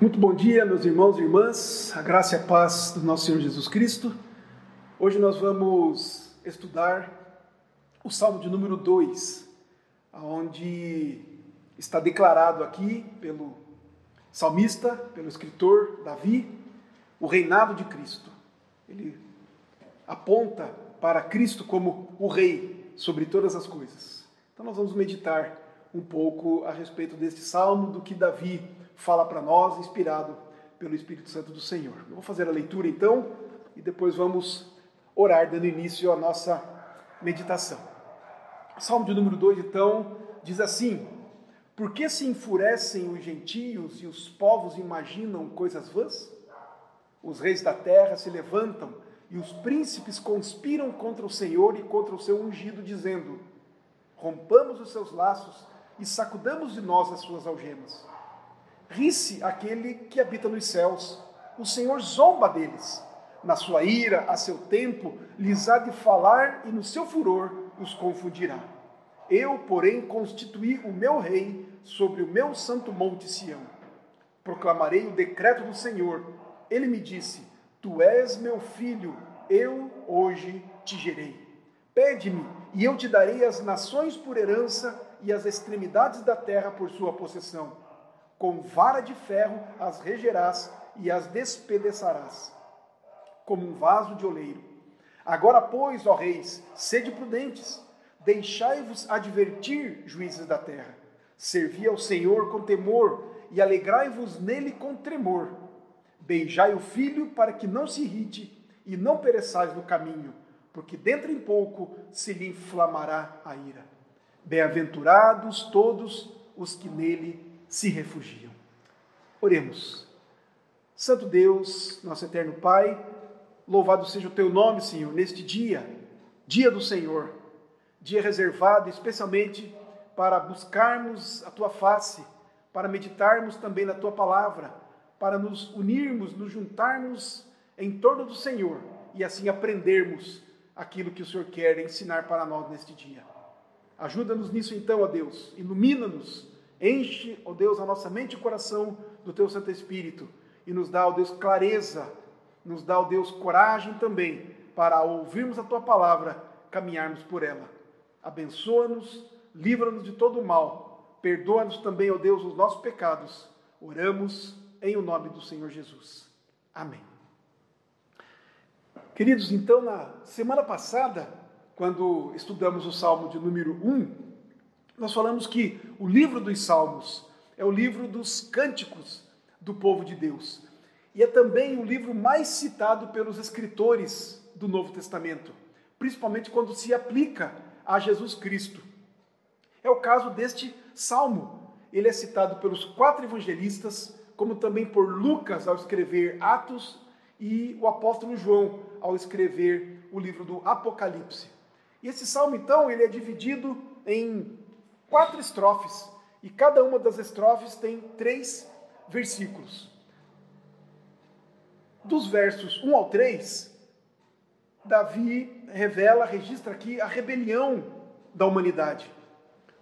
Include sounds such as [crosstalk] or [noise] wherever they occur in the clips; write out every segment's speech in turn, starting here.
Muito bom dia, meus irmãos e irmãs, a graça e a paz do nosso Senhor Jesus Cristo. Hoje nós vamos estudar o Salmo de número 2, onde está declarado aqui pelo salmista, pelo escritor Davi, o reinado de Cristo. Ele aponta para Cristo como o rei sobre todas as coisas. Então nós vamos meditar um pouco a respeito deste salmo, do que Davi fala para nós, inspirado pelo Espírito Santo do Senhor. Eu vou fazer a leitura então e depois vamos orar, dando início à nossa meditação. Salmo de número 2, então, diz assim: Por que se enfurecem os gentios e os povos imaginam coisas vãs? Os reis da terra se levantam e os príncipes conspiram contra o Senhor e contra o seu ungido, dizendo: Rompamos os seus laços e sacudamos de nós as suas algemas. Ri-se aquele que habita nos céus, o Senhor zomba deles. Na sua ira, a seu tempo, lhes há de falar e no seu furor os confundirá. Eu, porém, constituí o meu rei sobre o meu santo monte Sião. Proclamarei o decreto do Senhor. Ele me disse: Tu és meu filho, eu hoje te gerei. Pede-me, e eu te darei as nações por herança e as extremidades da terra por sua possessão com vara de ferro as regerás e as despedaçarás, como um vaso de oleiro. Agora, pois, ó reis, sede prudentes, deixai-vos advertir, juízes da terra. Servi ao Senhor com temor e alegrai-vos nele com tremor. Beijai o filho para que não se irrite e não pereçais no caminho, porque dentro em pouco se lhe inflamará a ira. Bem-aventurados todos os que nele se refugiam. Oremos. Santo Deus, nosso eterno Pai, louvado seja o teu nome, Senhor, neste dia, dia do Senhor, dia reservado especialmente para buscarmos a tua face, para meditarmos também na tua palavra, para nos unirmos, nos juntarmos em torno do Senhor e assim aprendermos aquilo que o Senhor quer ensinar para nós neste dia. Ajuda-nos nisso então, ó Deus, ilumina-nos Enche, ó Deus, a nossa mente e coração do Teu Santo Espírito e nos dá, ó Deus, clareza, nos dá, ó Deus, coragem também para ouvirmos a Tua palavra, caminharmos por ela. Abençoa-nos, livra-nos de todo o mal, perdoa-nos também, ó Deus, os nossos pecados. Oramos em o nome do Senhor Jesus. Amém. Queridos, então, na semana passada, quando estudamos o Salmo de número 1, nós falamos que o livro dos Salmos é o livro dos cânticos do povo de Deus. E é também o livro mais citado pelos escritores do Novo Testamento, principalmente quando se aplica a Jesus Cristo. É o caso deste salmo. Ele é citado pelos quatro evangelistas, como também por Lucas ao escrever Atos e o apóstolo João ao escrever o livro do Apocalipse. E esse salmo, então, ele é dividido em quatro estrofes, e cada uma das estrofes tem três versículos. Dos versos 1 ao 3, Davi revela, registra aqui a rebelião da humanidade.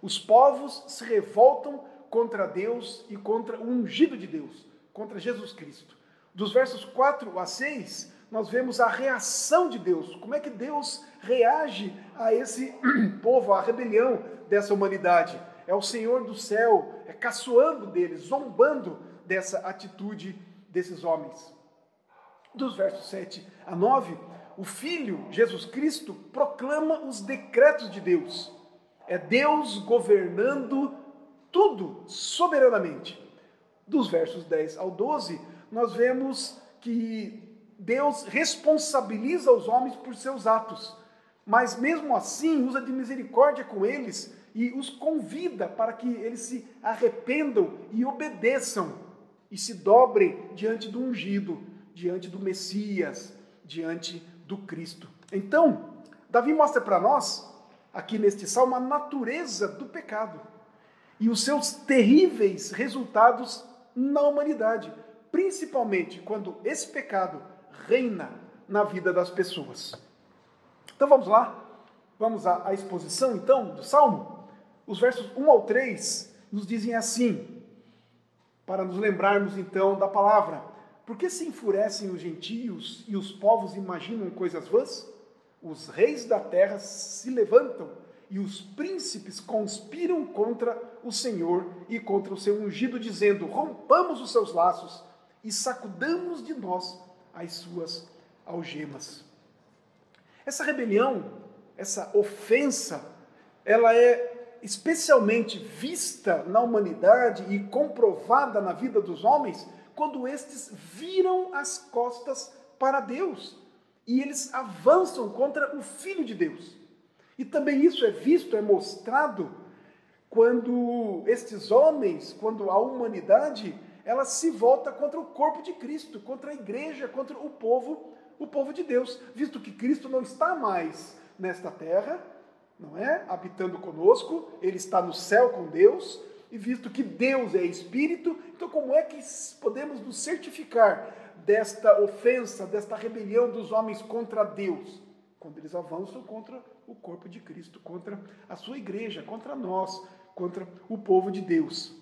Os povos se revoltam contra Deus e contra o ungido de Deus, contra Jesus Cristo. Dos versos 4 a 6, nós vemos a reação de Deus. Como é que Deus reage a esse [clears throat] povo, à rebelião dessa humanidade? É o Senhor do céu, é caçoando deles, zombando dessa atitude desses homens. Dos versos 7 a 9, o Filho, Jesus Cristo, proclama os decretos de Deus. É Deus governando tudo soberanamente. Dos versos 10 ao 12, nós vemos que Deus responsabiliza os homens por seus atos, mas mesmo assim usa de misericórdia com eles e os convida para que eles se arrependam e obedeçam e se dobrem diante do ungido, diante do Messias, diante do Cristo. Então, Davi mostra para nós, aqui neste salmo, a natureza do pecado e os seus terríveis resultados na humanidade, principalmente quando esse pecado reina na vida das pessoas. Então vamos lá, vamos à, exposição então do Salmo. Os versos 1 ao 3 nos dizem assim: para nos lembrarmos então da palavra. Por que se enfurecem os gentios e os povos imaginam coisas vãs? Os reis da terra se levantam e os príncipes conspiram contra o Senhor e contra o seu ungido, dizendo: Rompamos os seus laços e sacudamos de nós as suas algemas. Essa rebelião, essa ofensa, ela é especialmente vista na humanidade e comprovada na vida dos homens quando estes viram as costas para Deus e eles avançam contra o Filho de Deus. E também isso é visto, é mostrado quando estes homens, quando a humanidade, ela se volta contra o corpo de Cristo, contra a igreja, contra o povo, o povo de Deus, visto que Cristo não está mais nesta terra, não é? Habitando conosco, ele está no céu com Deus, e visto que Deus é espírito, então como é que podemos nos certificar desta ofensa, desta rebelião dos homens contra Deus? Quando eles avançam contra o corpo de Cristo, contra a sua igreja, contra nós, contra o povo de Deus.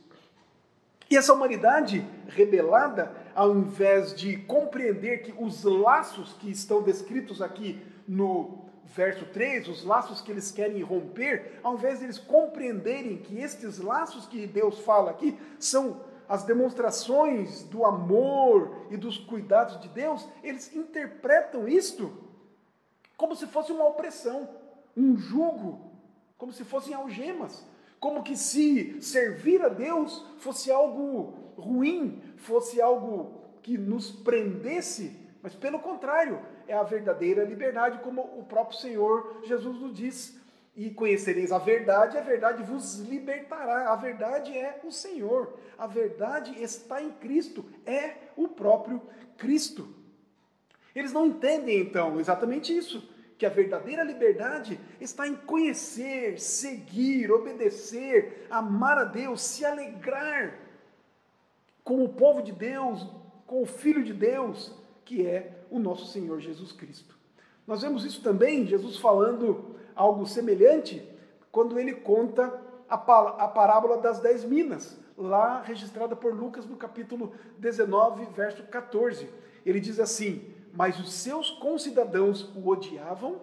E essa humanidade rebelada, ao invés de compreender que os laços que estão descritos aqui no verso 3, os laços que eles querem romper, ao invés de eles compreenderem que estes laços que Deus fala aqui são as demonstrações do amor e dos cuidados de Deus, eles interpretam isto como se fosse uma opressão, um jugo, como se fossem algemas, como que se servir a Deus fosse algo ruim, fosse algo que nos prendesse, mas pelo contrário, é a verdadeira liberdade, como o próprio Senhor Jesus nos diz. E conhecereis a verdade, a verdade vos libertará. A verdade é o Senhor. A verdade está em Cristo, é o próprio Cristo. Eles não entendem então exatamente isso, que a verdadeira liberdade está em conhecer, seguir, obedecer, amar a Deus, se alegrar com o povo de Deus, com o Filho de Deus, que é o nosso Senhor Jesus Cristo. Nós vemos isso também, Jesus falando algo semelhante, quando ele conta a, parábola das dez minas, lá registrada por Lucas no capítulo 19, verso 14. Ele diz assim: Mas os seus concidadãos o odiavam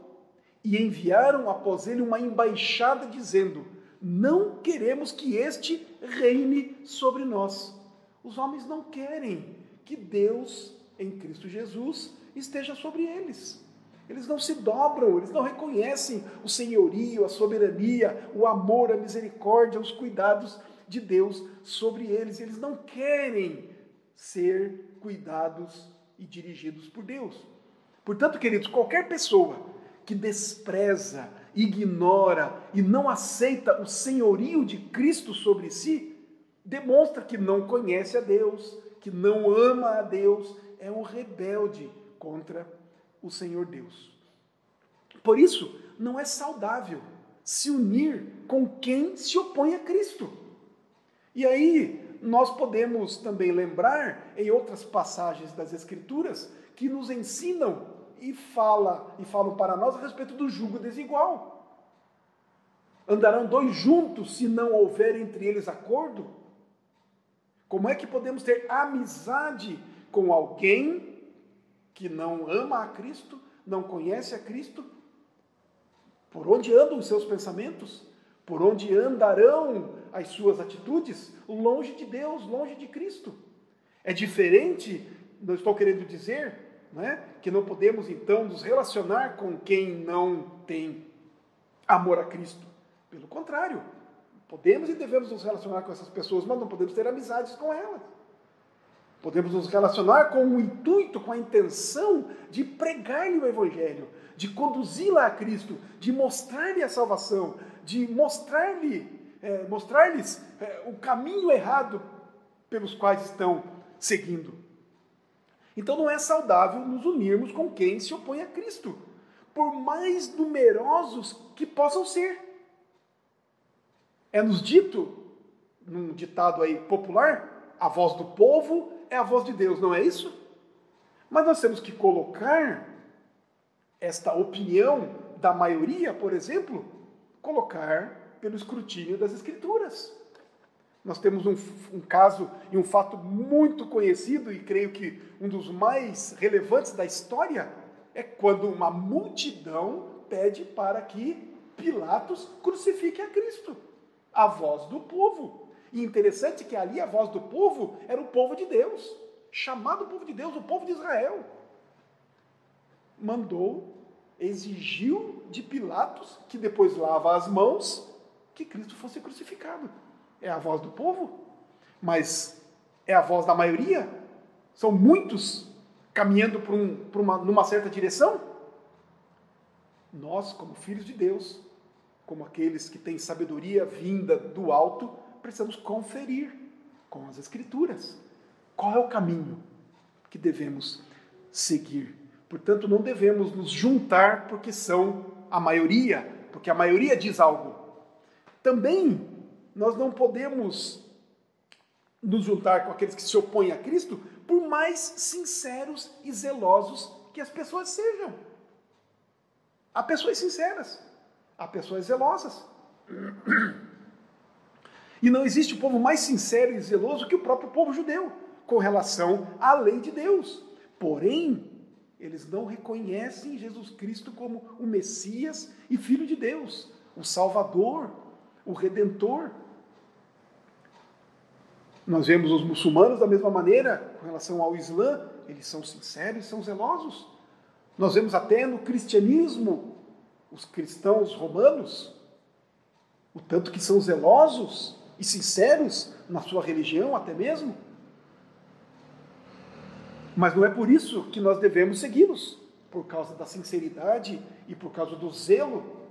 e enviaram após ele uma embaixada dizendo: Não queremos que este reine sobre nós. Os homens não querem que Deus em Cristo Jesus esteja sobre eles. Eles não se dobram, eles não reconhecem o senhorio, a soberania, o amor, a misericórdia, os cuidados de Deus sobre eles. Eles não querem ser cuidados e dirigidos por Deus. Portanto, queridos, qualquer pessoa que despreza, ignora e não aceita o senhorio de Cristo sobre si, demonstra que não conhece a Deus, que não ama a Deus, é um rebelde contra o Senhor Deus. Por isso, não é saudável se unir com quem se opõe a Cristo. E aí, nós podemos também lembrar em outras passagens das Escrituras que nos ensinam e fala e falam para nós a respeito do jugo desigual. Andarão dois juntos se não houver entre eles acordo? Como é que podemos ter amizade com alguém que não ama a Cristo, não conhece a Cristo? Por onde andam os seus pensamentos? Por onde andarão as suas atitudes? Longe de Deus, longe de Cristo. É diferente, não estou querendo dizer, é, que não podemos então nos relacionar com quem não tem amor a Cristo. Pelo contrário, podemos e devemos nos relacionar com essas pessoas, mas não podemos ter amizades com elas. Podemos nos relacionar com o intuito, com a intenção de pregar-lhe o Evangelho, de conduzi-la a Cristo, de mostrar-lhe a salvação, de mostrar-lhe, é, mostrar-lhes é, o caminho errado pelos quais estão seguindo. Então não é saudável nos unirmos com quem se opõe a Cristo, por mais numerosos que possam ser. É-nos dito, num ditado aí popular, a voz do povo é a voz de Deus, não é isso? Mas nós temos que colocar esta opinião da maioria, por exemplo, colocar pelo escrutínio das Escrituras. Nós temos um, um, caso e um fato muito conhecido, e creio que um dos mais relevantes da história, é quando uma multidão pede para que Pilatos crucifique a Cristo, a voz do povo. E interessante que ali a voz do povo era o povo de Deus, chamado povo de Deus, o povo de Israel. Mandou, exigiu de Pilatos, que depois lava as mãos, que Cristo fosse crucificado. É a voz do povo, mas é a voz da maioria? São muitos caminhando por, um, por uma, numa certa direção? Nós, como filhos de Deus, como aqueles que têm sabedoria vinda do alto, precisamos conferir com as Escrituras qual é o caminho que devemos seguir. Portanto, não devemos nos juntar porque são a maioria, porque a maioria diz algo. Também nós não podemos nos juntar com aqueles que se opõem a Cristo, por mais sinceros e zelosos que as pessoas sejam. Há pessoas sinceras, há pessoas zelosas. [clears throat] E não existe povo mais sincero e zeloso que o próprio povo judeu com relação à lei de Deus. Porém, eles não reconhecem Jesus Cristo como o Messias e Filho de Deus, o Salvador, o Redentor. Nós vemos os muçulmanos da mesma maneira com relação ao Islã, eles são sinceros são zelosos. Nós vemos até no cristianismo os cristãos romanos, o tanto que são zelosos e sinceros na sua religião, até mesmo. Mas não é por isso que nós devemos segui-los, por causa da sinceridade e por causa do zelo,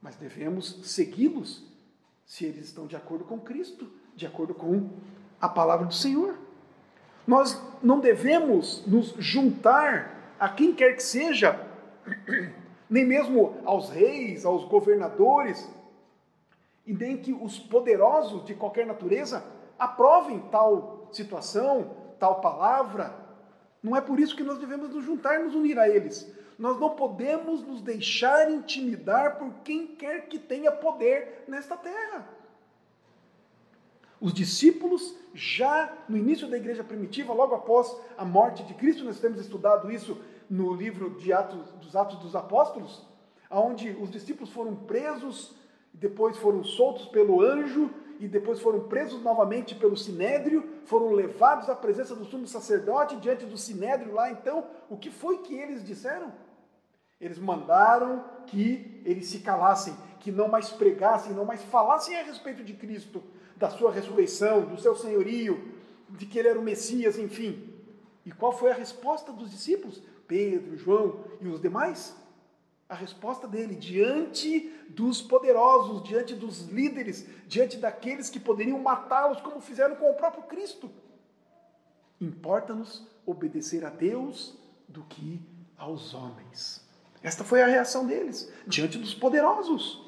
mas devemos segui-los se eles estão de acordo com Cristo, de acordo com a palavra do Senhor. Nós não devemos nos juntar a quem quer que seja, [clears throat] nem mesmo aos reis, aos governadores, e nem que os poderosos de qualquer natureza aprovem tal situação, tal palavra. Não é por isso que nós devemos nos juntar, nos unir a eles. Nós não podemos nos deixar intimidar por quem quer que tenha poder nesta terra. Os discípulos, já no início da igreja primitiva, logo após a morte de Cristo, nós temos estudado isso no livro de Atos, dos Atos dos Apóstolos, onde os discípulos foram presos, depois foram soltos pelo anjo, e depois foram presos novamente pelo sinédrio, foram levados à presença do sumo sacerdote diante do sinédrio lá. Então, o que foi que eles disseram? Eles mandaram que eles se calassem, que não mais pregassem, não mais falassem a respeito de Cristo, da sua ressurreição, do seu senhorio, de que ele era o Messias, enfim. E qual foi a resposta dos discípulos? Pedro, João e os demais? A resposta dele diante dos poderosos, diante dos líderes, diante daqueles que poderiam matá-los, como fizeram com o próprio Cristo. Importa-nos obedecer a Deus do que aos homens. Esta foi a reação deles diante dos poderosos.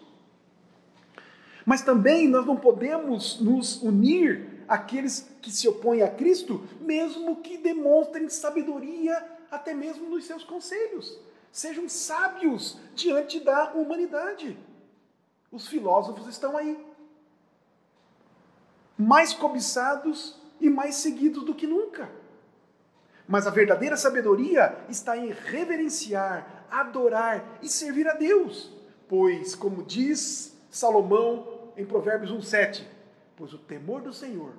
Mas também nós não podemos nos unir àqueles que se opõem a Cristo, mesmo que demonstrem sabedoria até mesmo nos seus conselhos. Sejam sábios diante da humanidade. Os filósofos estão aí, mais cobiçados e mais seguidos do que nunca. Mas a verdadeira sabedoria está em reverenciar, adorar e servir a Deus, pois, como diz Salomão em Provérbios 1,7: Pois o temor do Senhor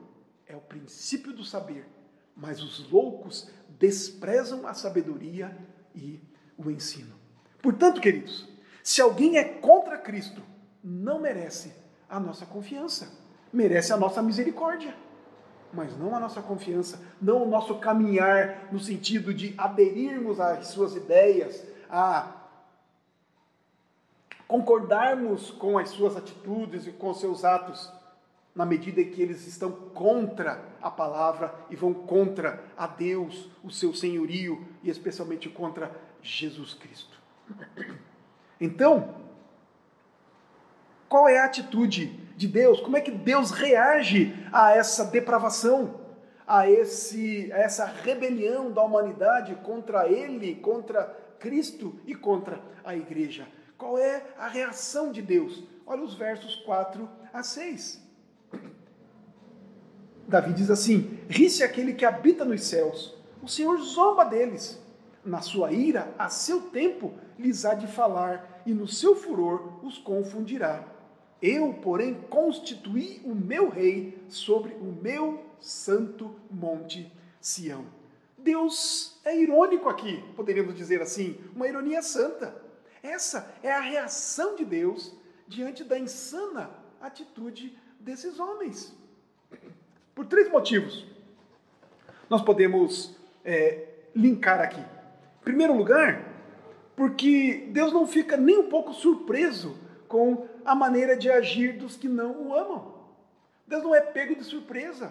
é o princípio do saber, mas os loucos desprezam a sabedoria e o ensino. Portanto, queridos, se alguém é contra Cristo, não merece a nossa confiança, merece a nossa misericórdia, mas não a nossa confiança, não o nosso caminhar no sentido de aderirmos às suas ideias, a concordarmos com as suas atitudes e com os seus atos, na medida em que eles estão contra a palavra e vão contra a Deus, o seu senhorio e especialmente contra Jesus Cristo. Então, qual é a atitude de Deus? Como é que Deus reage a essa depravação, a, esse, a essa rebelião da humanidade contra Ele, contra Cristo e contra a igreja? Qual é a reação de Deus? Olha os versos 4 a 6. Davi diz assim: Ri-se aquele que habita nos céus, o Senhor zomba deles. Na sua ira, a seu tempo, lhes há de falar, e no seu furor os confundirá. Eu, porém, constituí o meu rei sobre o meu santo monte Sião. Deus é irônico aqui, poderíamos dizer assim, uma ironia santa. Essa é a reação de Deus diante da insana atitude desses homens. Por três motivos. Nós podemos é, linkar aqui. Primeiro lugar, porque Deus não fica nem um pouco surpreso com a maneira de agir dos que não o amam. Deus não é pego de surpresa.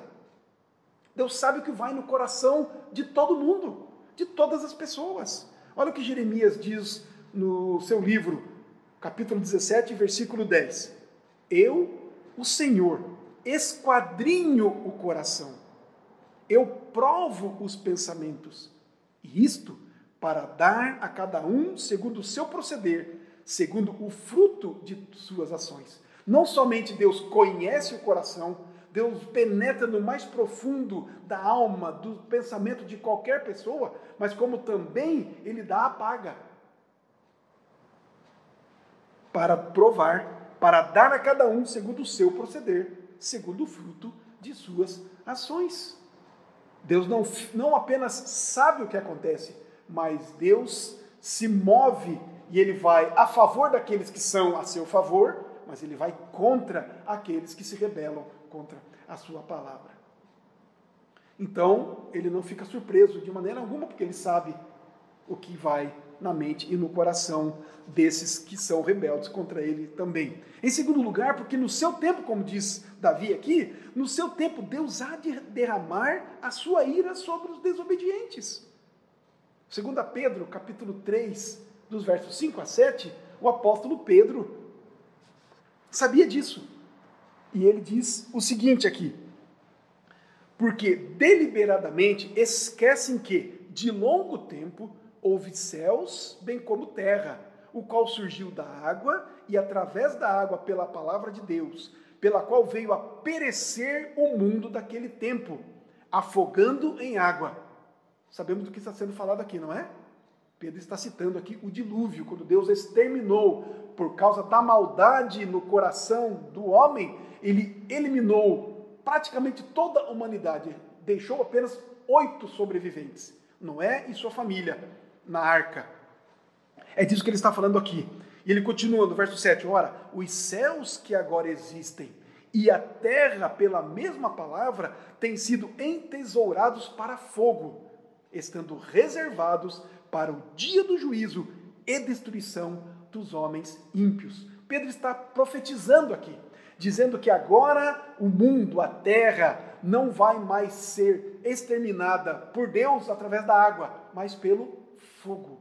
Deus sabe o que vai no coração de todo mundo, de todas as pessoas. Olha o que Jeremias diz no seu livro, capítulo 17, versículo 10. Eu, o Senhor, esquadrinho o coração, eu provo os pensamentos, e isto para dar a cada um segundo o seu proceder, segundo o fruto de suas ações. Não somente Deus conhece o coração, Deus penetra no mais profundo da alma, do pensamento de qualquer pessoa, mas como também Ele dá a paga para provar, para dar a cada um segundo o seu proceder, segundo o fruto de suas ações. Deus não, não apenas sabe o que acontece, mas Deus se move e ele vai a favor daqueles que são a seu favor, mas ele vai contra aqueles que se rebelam contra a sua palavra. Então, ele não fica surpreso de maneira alguma, porque ele sabe o que vai na mente e no coração desses que são rebeldes contra ele também. Em segundo lugar, porque no seu tempo, como diz Davi aqui, no seu tempo Deus há de derramar a sua ira sobre os desobedientes. 2 Pedro, capítulo 3, dos versos 5 a 7, o apóstolo Pedro sabia disso. E ele diz o seguinte aqui: Porque deliberadamente esquecem que, de longo tempo, houve céus, bem como terra, o qual surgiu da água e através da água pela palavra de Deus, pela qual veio a perecer o mundo daquele tempo, afogando em água. Sabemos do que está sendo falado aqui, não é? Pedro está citando aqui o dilúvio, quando Deus exterminou por causa da maldade no coração do homem, ele eliminou praticamente toda a humanidade, deixou apenas oito sobreviventes, Noé e sua família na arca. É disso que ele está falando aqui. E ele continua no verso 7: Ora, os céus que agora existem e a terra, pela mesma palavra, têm sido entesourados para fogo, estando reservados para o dia do juízo e destruição dos homens ímpios. Pedro está profetizando aqui, dizendo que agora o mundo, a terra, não vai mais ser exterminada por Deus através da água, mas pelo fogo.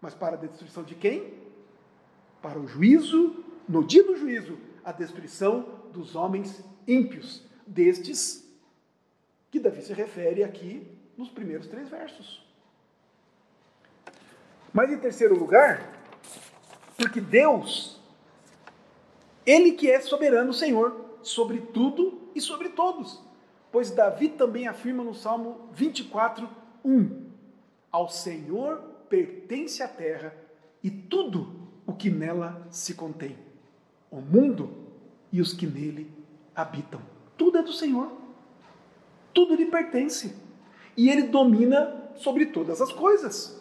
Mas para a destruição de quem? Para o juízo, no dia do juízo, a destruição dos homens ímpios, destes que Davi se refere aqui nos primeiros três versos. Mas em terceiro lugar, porque Deus, Ele que é soberano Senhor sobre tudo e sobre todos. Pois Davi também afirma no Salmo 24, 1: Ao Senhor pertence a terra e tudo o que nela se contém, o mundo e os que nele habitam. Tudo é do Senhor. Tudo lhe pertence. E ele domina sobre todas as coisas.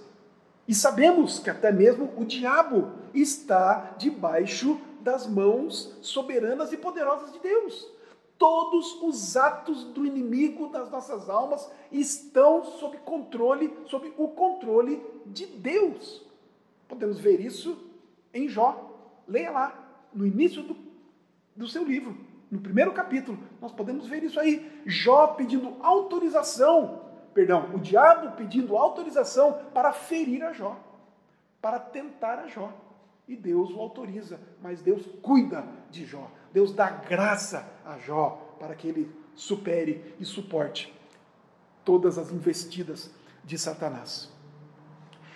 E sabemos que até mesmo o diabo está debaixo das mãos soberanas e poderosas de Deus. Todos os atos do inimigo das nossas almas estão sob controle, sob o controle de Deus. Podemos ver isso em Jó. Leia lá, no início do, do seu livro, no primeiro capítulo, nós podemos ver isso aí. Jó pedindo autorização perdão, o diabo pedindo autorização para ferir a Jó, para tentar a Jó. E Deus o autoriza, mas Deus cuida de Jó. Deus dá graça a Jó para que ele supere e suporte todas as investidas de Satanás.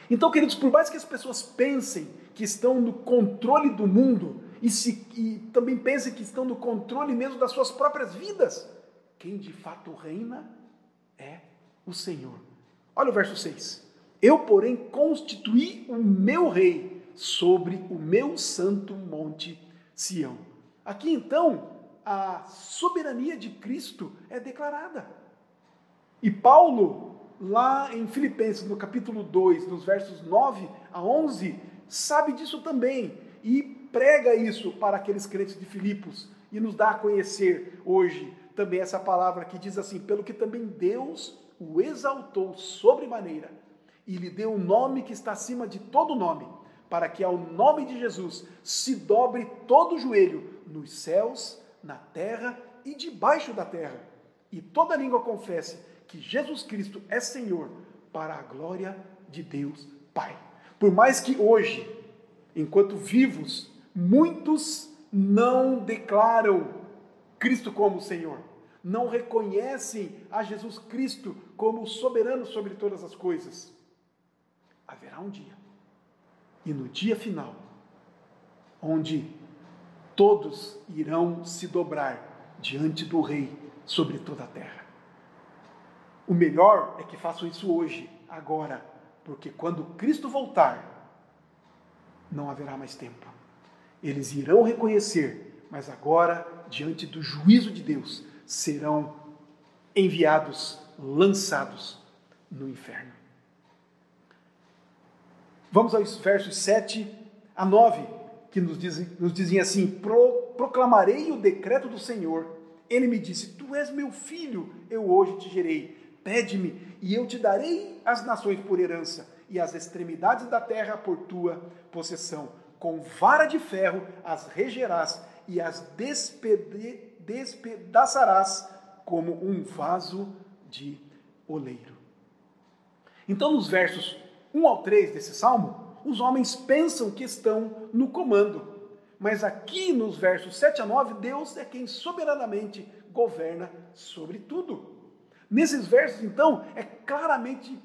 Então, queridos, por mais que as pessoas pensem que estão no controle do mundo, e, se, e também pensam que estão no controle mesmo das suas próprias vidas. Quem de fato reina é o Senhor. Olha o verso 6. Eu, porém, constituí o meu rei sobre o meu santo monte Sião. Aqui então, a soberania de Cristo é declarada. E Paulo, lá em Filipenses, no capítulo 2, nos versos 9 a 11, sabe disso também e prega isso para aqueles crentes de Filipos e nos dá a conhecer hoje também essa palavra que diz assim: pelo que também Deus o exaltou sobremaneira e lhe deu um nome que está acima de todo nome, para que ao nome de Jesus se dobre todo o joelho nos céus, na terra e debaixo da terra, e toda língua confesse que Jesus Cristo é Senhor, para a glória de Deus Pai. Por mais que hoje, enquanto vivos, muitos não declaram Cristo como Senhor, não reconhecem a Jesus Cristo como soberano sobre todas as coisas. Haverá um dia, e no dia final, onde todos irão se dobrar diante do Rei sobre toda a terra. O melhor é que façam isso hoje, agora, porque quando Cristo voltar, não haverá mais tempo. Eles irão reconhecer, mas agora, diante do juízo de Deus, serão enviados, lançados no inferno. Vamos aos versos 7 a 9, que nos dizem, nos dizem assim: Pro, Proclamarei o decreto do Senhor. Ele me disse: Tu és meu filho, eu hoje te gerei. Pede-me, e eu te darei as nações por herança, e as extremidades da terra por tua possessão. Com vara de ferro as regerás, e as despede, despedaçarás como um vaso de oleiro. Então, nos versos 1 ao 3 desse salmo, os homens pensam que estão no comando. Mas aqui nos versos 7 a 9, Deus é quem soberanamente governa sobre tudo. Nesses versos, então, é claramente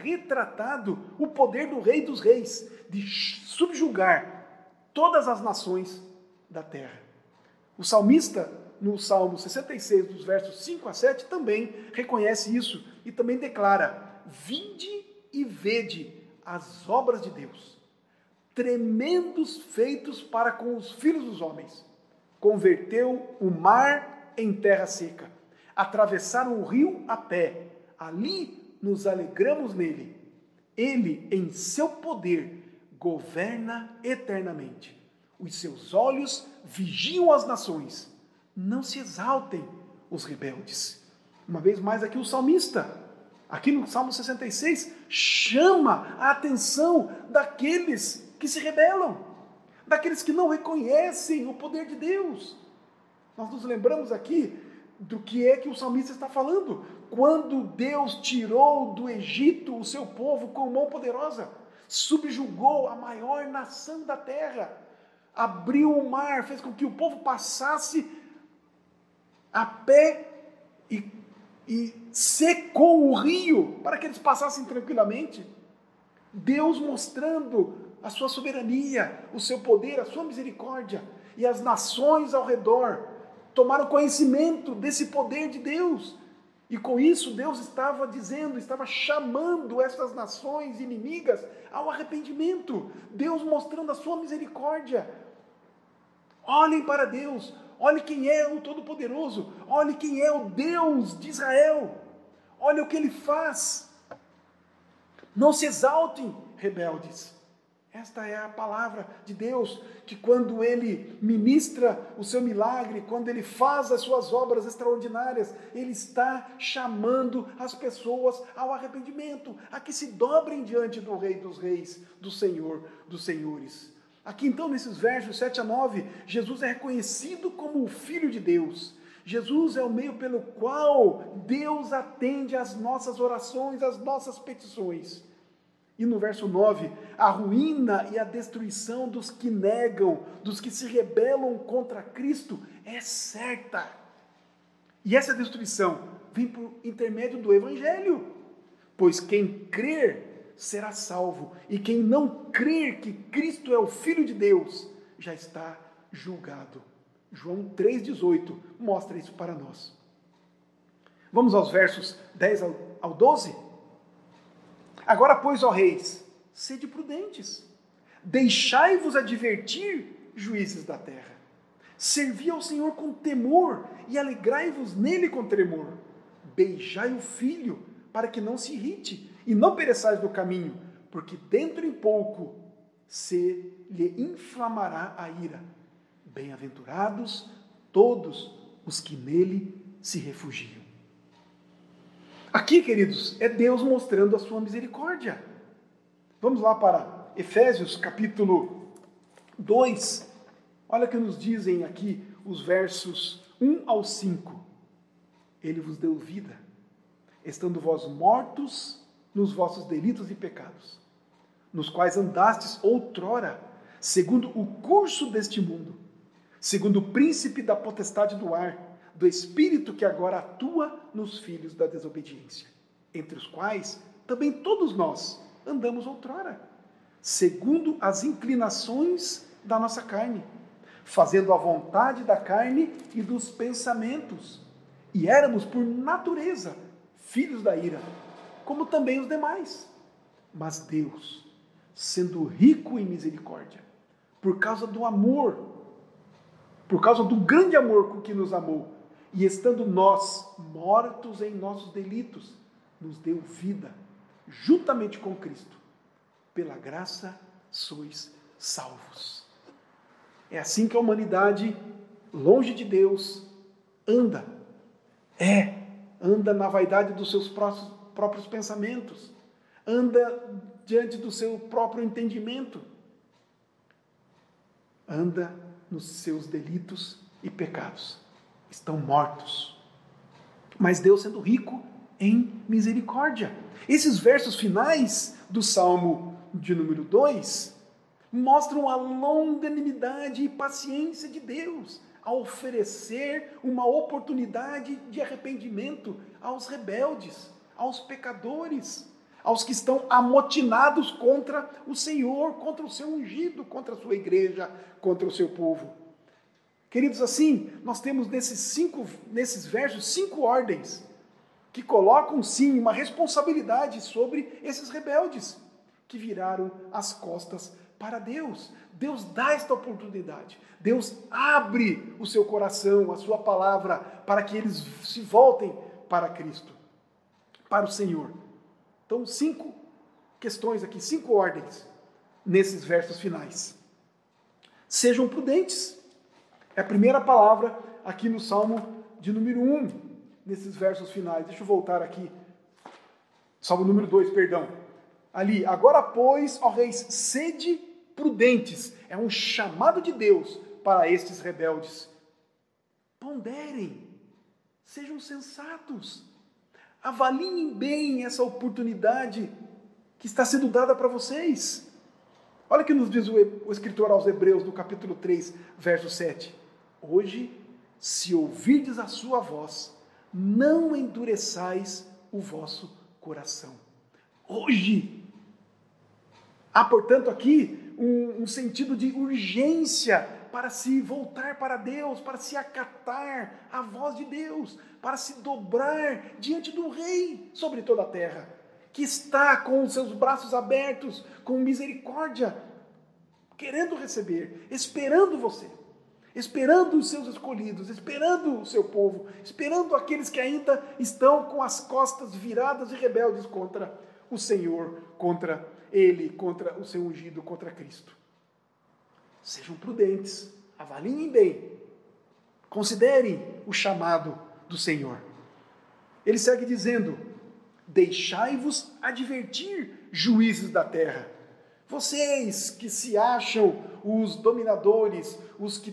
retratado o poder do Rei dos Reis de subjugar todas as nações da terra. O salmista, no Salmo 66, dos versos 5 a 7, também reconhece isso e também declara: Vinde e vede as obras de Deus, tremendos feitos para com os filhos dos homens. Converteu o mar em terra seca, atravessaram o rio a pé, ali nos alegramos nele. Ele, em seu poder, governa eternamente. Os seus olhos vigiam as nações. Não se exaltem os rebeldes. Uma vez mais aqui o salmista aqui no Salmo 66, chama a atenção daqueles que se rebelam, daqueles que não reconhecem o poder de Deus. Nós nos lembramos aqui do que é que o salmista está falando. Quando Deus tirou do Egito o seu povo com mão poderosa, subjugou a maior nação da terra, abriu o mar, fez com que o povo passasse a pé e e secou o rio para que eles passassem tranquilamente. Deus mostrando a sua soberania, o seu poder, a sua misericórdia. E as nações ao redor tomaram conhecimento desse poder de Deus. E com isso, Deus estava dizendo, estava chamando essas nações inimigas ao arrependimento. Deus mostrando a sua misericórdia. Olhem para Deus, Olhe quem é o Todo-Poderoso. Olhe quem é o Deus de Israel. Olhe o que ele faz. Não se exaltem, rebeldes. Esta é a palavra de Deus, que quando Ele ministra o seu milagre, quando Ele faz as suas obras extraordinárias, Ele está chamando as pessoas ao arrependimento, a que se dobrem diante do Rei dos Reis, do Senhor dos Senhores. Aqui então, nesses versos 7 a 9, Jesus é reconhecido como o Filho de Deus. Jesus é o meio pelo qual Deus atende às nossas orações, às nossas petições. E no verso 9, a ruína e a destruição dos que negam, dos que se rebelam contra Cristo, é certa. E essa destruição vem por intermédio do Evangelho. Pois quem crer será salvo, e quem não crer que Cristo é o Filho de Deus já está julgado. João 3,18 mostra isso para nós. Vamos aos versos 10 ao 12? Agora, pois, ó reis, sede prudentes, deixai-vos advertir, juízes da terra. Servi ao Senhor com temor e alegrai-vos nele com tremor. Beijai o filho, para que não se irrite e não pereçais no caminho, porque dentro em pouco se lhe inflamará a ira. Bem-aventurados todos os que nele se refugiam. Aqui, queridos, é Deus mostrando a sua misericórdia. Vamos lá para Efésios capítulo 2. Olha o que nos dizem aqui os versos 1 ao 5. Ele vos deu vida, estando vós mortos nos vossos delitos e pecados, nos quais andastes outrora, segundo o curso deste mundo, segundo o príncipe da potestade do ar, do espírito que agora atua nos filhos da desobediência, entre os quais também todos nós andamos outrora, segundo as inclinações da nossa carne, fazendo a vontade da carne e dos pensamentos, e éramos por natureza filhos da ira como também os demais. Mas Deus, sendo rico em misericórdia, por causa do amor, por causa do grande amor com que nos amou, e estando nós mortos em nossos delitos, nos deu vida, juntamente com Cristo. Pela graça sois salvos. É assim que a humanidade, longe de Deus, anda. É, anda na vaidade dos seus próprios, pensamentos, anda diante do seu próprio entendimento, anda nos seus delitos e pecados. Estão mortos. Mas Deus sendo rico em misericórdia. Esses versos finais do Salmo de número 2 mostram a longanimidade e paciência de Deus a oferecer uma oportunidade de arrependimento aos rebeldes, aos pecadores, aos que estão amotinados contra o Senhor, contra o seu ungido, contra a sua igreja, contra o seu povo. Queridos, assim, nós temos nesses cinco, nesses versos cinco ordens que colocam sim uma responsabilidade sobre esses rebeldes que viraram as costas para Deus. Deus dá esta oportunidade. Deus abre o seu coração, a sua palavra, para que eles se voltem para Cristo para o Senhor. Então, cinco questões aqui, cinco ordens nesses versos finais. Sejam prudentes. É a primeira palavra aqui no Salmo de número 1, um, nesses versos finais. Deixa eu voltar aqui. Salmo número 2, perdão. Ali, agora, pois, ó reis, sede prudentes. É um chamado de Deus para estes rebeldes. Ponderem, sejam sensatos Avaliem bem essa oportunidade que está sendo dada para vocês. Olha o que nos diz o escritor aos Hebreus, no capítulo 3, verso 7. Hoje, se ouvirdes a sua voz, não endureçais o vosso coração. Hoje. Há, portanto, aqui um, um sentido de urgência para se voltar para Deus, para se acatar à voz de Deus, para se dobrar diante do Rei sobre toda a terra, que está com os seus braços abertos, com misericórdia, querendo receber, esperando você, esperando os seus escolhidos, esperando o seu povo, esperando aqueles que ainda estão com as costas viradas e rebeldes contra o Senhor, contra Ele, contra o seu ungido, contra Cristo. Sejam prudentes, avaliem bem, considerem o chamado do Senhor. Ele segue dizendo: Deixai-vos advertir, juízes da terra. Vocês que se acham os dominadores, os que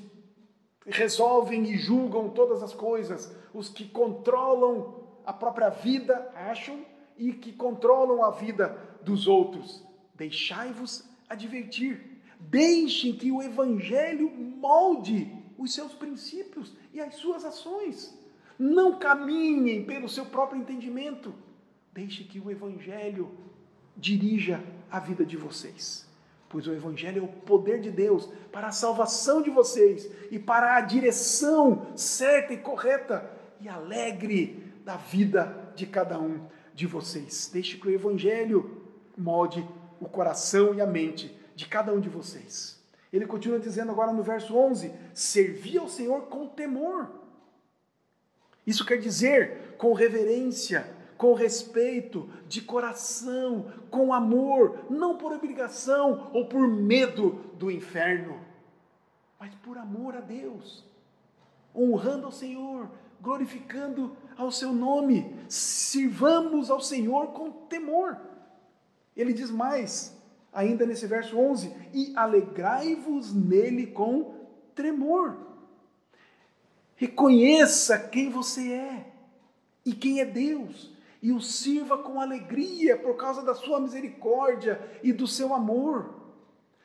resolvem e julgam todas as coisas, os que controlam a própria vida, acham, e que controlam a vida dos outros. Deixai-vos advertir. Deixem que o Evangelho molde os seus princípios e as suas ações. Não caminhem pelo seu próprio entendimento. Deixe que o Evangelho dirija a vida de vocês. Pois o Evangelho é o poder de Deus para a salvação de vocês e para a direção certa e correta e alegre da vida de cada um de vocês. Deixe que o Evangelho molde o coração e a mente de cada um de vocês. Ele continua dizendo agora no verso 11: servir ao Senhor com temor. Isso quer dizer com reverência, com respeito, de coração, com amor, não por obrigação ou por medo do inferno, mas por amor a Deus, honrando ao Senhor, glorificando ao seu nome. Sirvamos ao Senhor com temor. Ele diz mais, ainda nesse verso 11: E alegrai-vos nele com tremor. Reconheça quem você é e quem é Deus e o sirva com alegria por causa da sua misericórdia e do seu amor.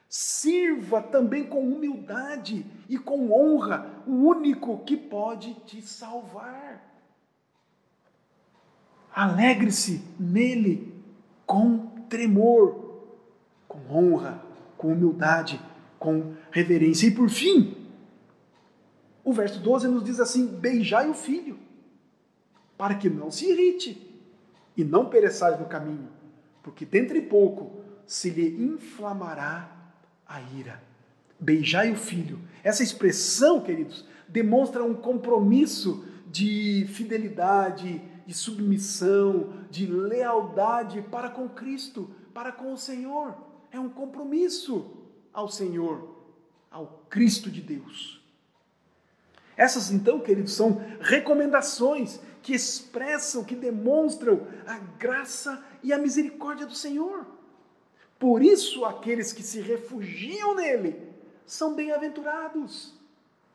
Sirva também com humildade e com honra o único que pode te salvar. Alegre-se nele com tremor, com honra, com humildade, com reverência. E por fim, o verso 12 nos diz assim: beijai o filho, para que não se irrite e não pereçais no caminho, porque dentro de pouco se lhe inflamará a ira. Beijai o filho. Essa expressão, queridos, demonstra um compromisso de fidelidade, de submissão, de lealdade para com Cristo, para com o Senhor. É um compromisso ao Senhor, ao Cristo de Deus. Essas, então, queridos, são recomendações que expressam, que demonstram a graça e a misericórdia do Senhor. Por isso, aqueles que se refugiam nele são bem-aventurados,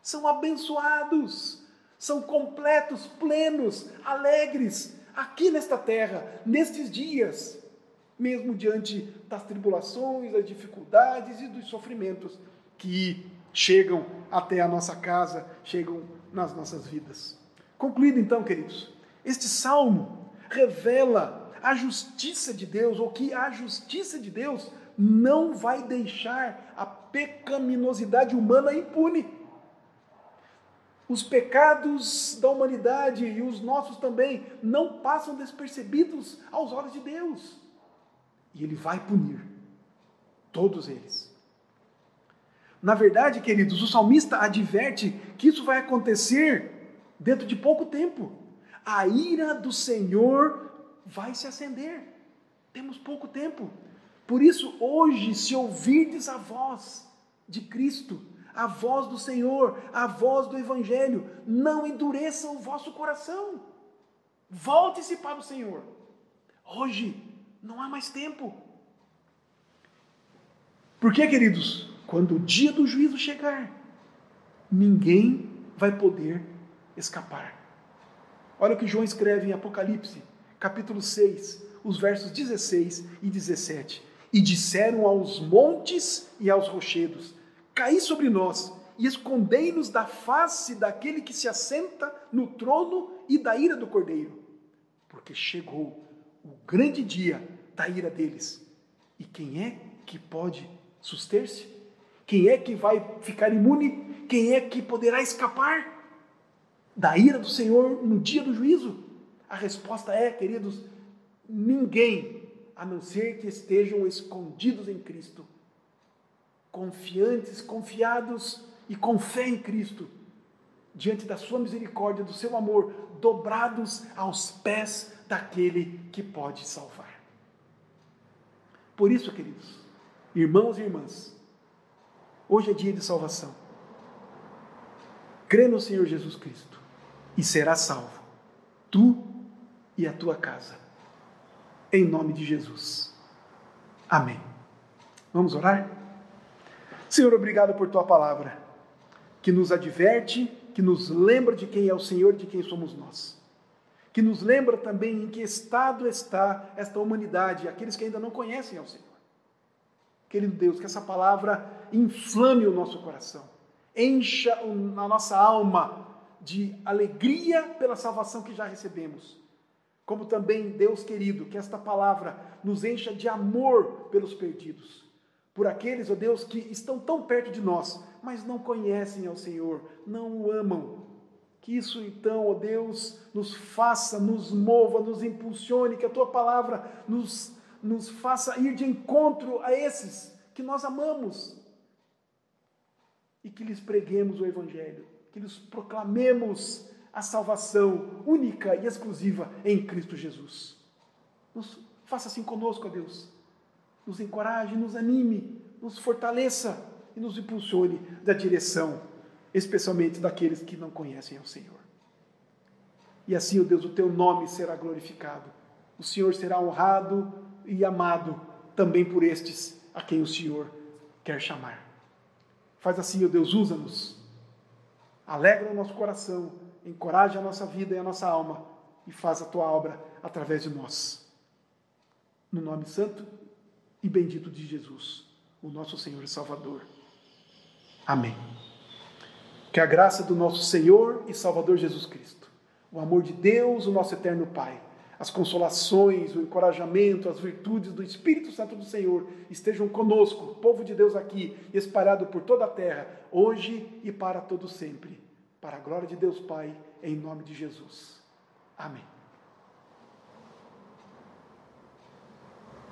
são abençoados, são completos, plenos, alegres aqui nesta terra, nestes dias, mesmo diante das tribulações, das dificuldades e dos sofrimentos que chegam até a nossa casa, chegam nas nossas vidas. Concluído então, queridos, este salmo revela a justiça de Deus, ou que a justiça de Deus não vai deixar a pecaminosidade humana impune. Os pecados da humanidade e os nossos também não passam despercebidos aos olhos de Deus. E Ele vai punir todos eles. Na verdade, queridos, o salmista adverte que isso vai acontecer dentro de pouco tempo. A ira do Senhor vai se acender. Temos pouco tempo. Por isso, hoje, se ouvirdes a voz de Cristo, a voz do Senhor, a voz do Evangelho, não endureça o vosso coração. Volte-se para o Senhor. Hoje não há mais tempo. Porque, queridos, quando o dia do juízo chegar, ninguém vai poder escapar. Olha o que João escreve em Apocalipse, capítulo 6, os versos 16 e 17. E disseram aos montes e aos rochedos: Caí sobre nós e escondei-nos da face daquele que se assenta no trono e da ira do cordeiro, porque chegou o grande dia da ira deles. E quem é que pode suster-se? Quem é que vai ficar imune? Quem é que poderá escapar? Da ira do Senhor no dia do juízo? A resposta é, queridos, ninguém, a não ser que estejam escondidos em Cristo, confiantes, confiados e com fé em Cristo, diante da sua misericórdia, do seu amor, dobrados aos pés daquele que pode salvar. Por isso, queridos, irmãos e irmãs, hoje é dia de salvação. Crê no Senhor Jesus Cristo e serás salvo, tu e a tua casa. Em nome de Jesus. Amém. Vamos orar? Senhor, obrigado por tua palavra, que nos adverte, que nos lembra de quem é o Senhor, de quem somos nós. Que nos lembra também em que estado está esta humanidade, aqueles que ainda não conhecem ao Senhor. Querido Deus, que essa palavra inflame o nosso coração, encha a nossa alma de alegria pela salvação que já recebemos. Como também, Deus querido, que esta palavra nos encha de amor pelos perdidos. por aqueles, ó Deus, que estão tão perto de nós, mas não conhecem ao Senhor, não o amam. Que isso então, ó Deus, nos faça, nos mova, nos impulsione, que a tua palavra nos, nos faça ir de encontro a esses que nós amamos e que lhes preguemos o Evangelho, que lhes proclamemos a salvação única e exclusiva em Cristo Jesus. Nos, faça assim conosco, ó Deus. Nos encoraje, nos anime, nos fortaleça e nos impulsione da direção, especialmente daqueles que não conhecem ao Senhor. E assim, ó Deus, o teu nome será glorificado. O Senhor será honrado e amado também por estes a quem o Senhor quer chamar. Faz assim, ó Deus, usa-nos. Alegra o nosso coração, encoraja a nossa vida e a nossa alma e faz a tua obra através de nós. No nome santo e bendito de Jesus, o nosso Senhor e Salvador. Amém. Que a graça do nosso Senhor e Salvador Jesus Cristo, o amor de Deus, o nosso eterno Pai, as consolações, o encorajamento, as virtudes do Espírito Santo do Senhor estejam conosco, povo de Deus aqui, espalhado por toda a terra, hoje e para todo sempre. Para a glória de Deus Pai, em nome de Jesus. Amém.